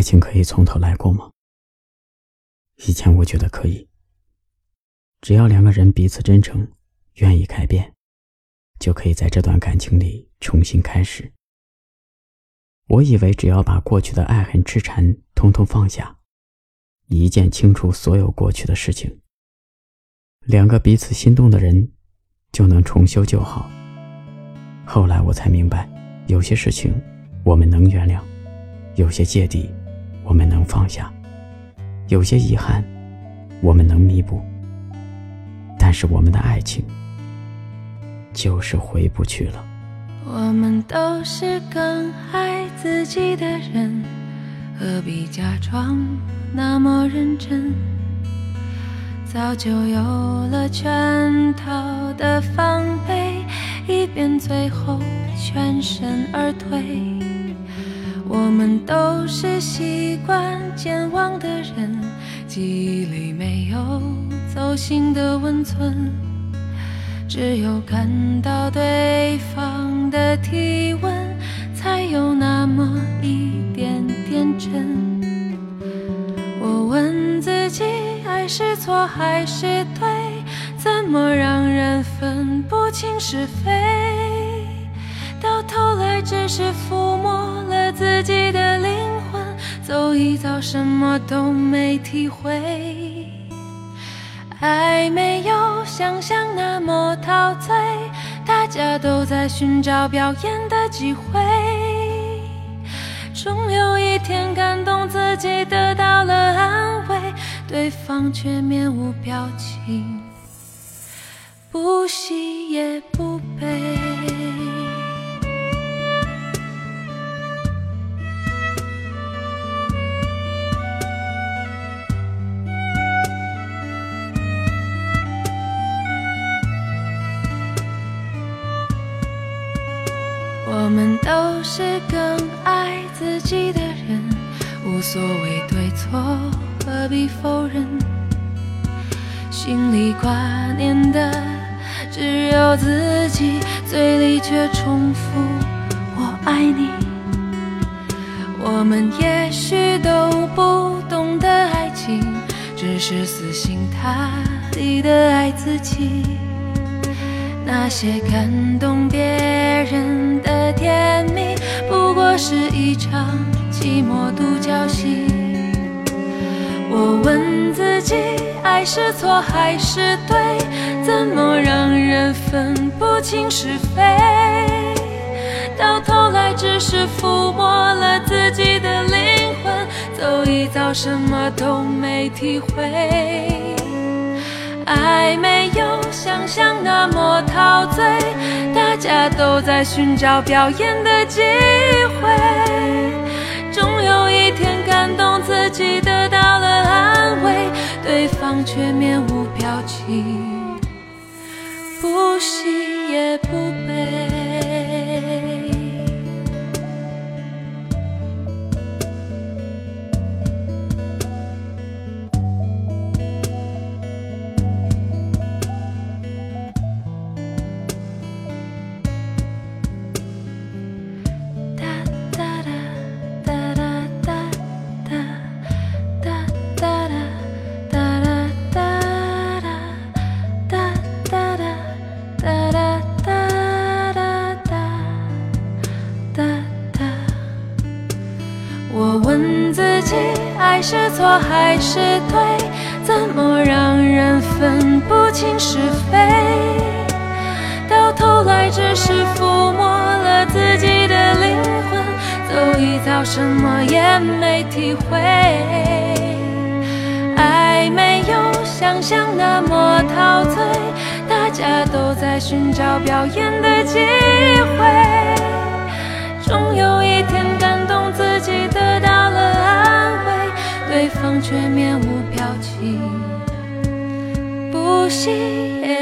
爱情可以从头来过吗？以前我觉得可以，只要两个人彼此真诚，愿意改变，就可以在这段感情里重新开始。我以为只要把过去的爱恨痴缠通通放下，一键清除所有过去的事情，两个彼此心动的人就能重修旧好。后来我才明白，有些事情我们能原谅，有些芥蒂我们能放下，有些遗憾我们能弥补，但是我们的爱情就是回不去了。我们都是更爱自己的人，何必假装那么认真？早就有了全套的防备。以便最后全身而退。我们都是习惯健忘的人，记忆里没有走心的温存，只有感到对方的体温，才有那么一点点真。我问自己，爱是错还是对？怎么让人分不清是非？到头来只是抚摸了自，一早什么都没体会。爱没有想象那么陶醉，大家都在寻找表演的机会。终有一天感动自己得到了安慰，对方却面无表情。不喜也不悲，我们都是更爱自己的人，无所谓对错，何必否认？心里挂念的。只有自己嘴里却重复“我爱你”。我们也许都不懂得爱情，只是死心塌地的爱自己。那些感动别人，是一场寂寞独角戏。我问自己，爱是错还是对？怎么让人分不清是非？到头来只是抚摸了自己的灵魂，走一遭什么都没体会。爱没有想象那么陶醉，家都在寻找表演的机会。终有一天感动自己得到了安慰，对方却面无表情。不喜也不悲。我问自己爱是错还是对？怎么让人分不清是非？到头来只是抚摸了自己的灵魂，走一遭什么也没体会。爱没有想象那么陶醉，大家都在寻找表演的机会。却面无表情，不惜也。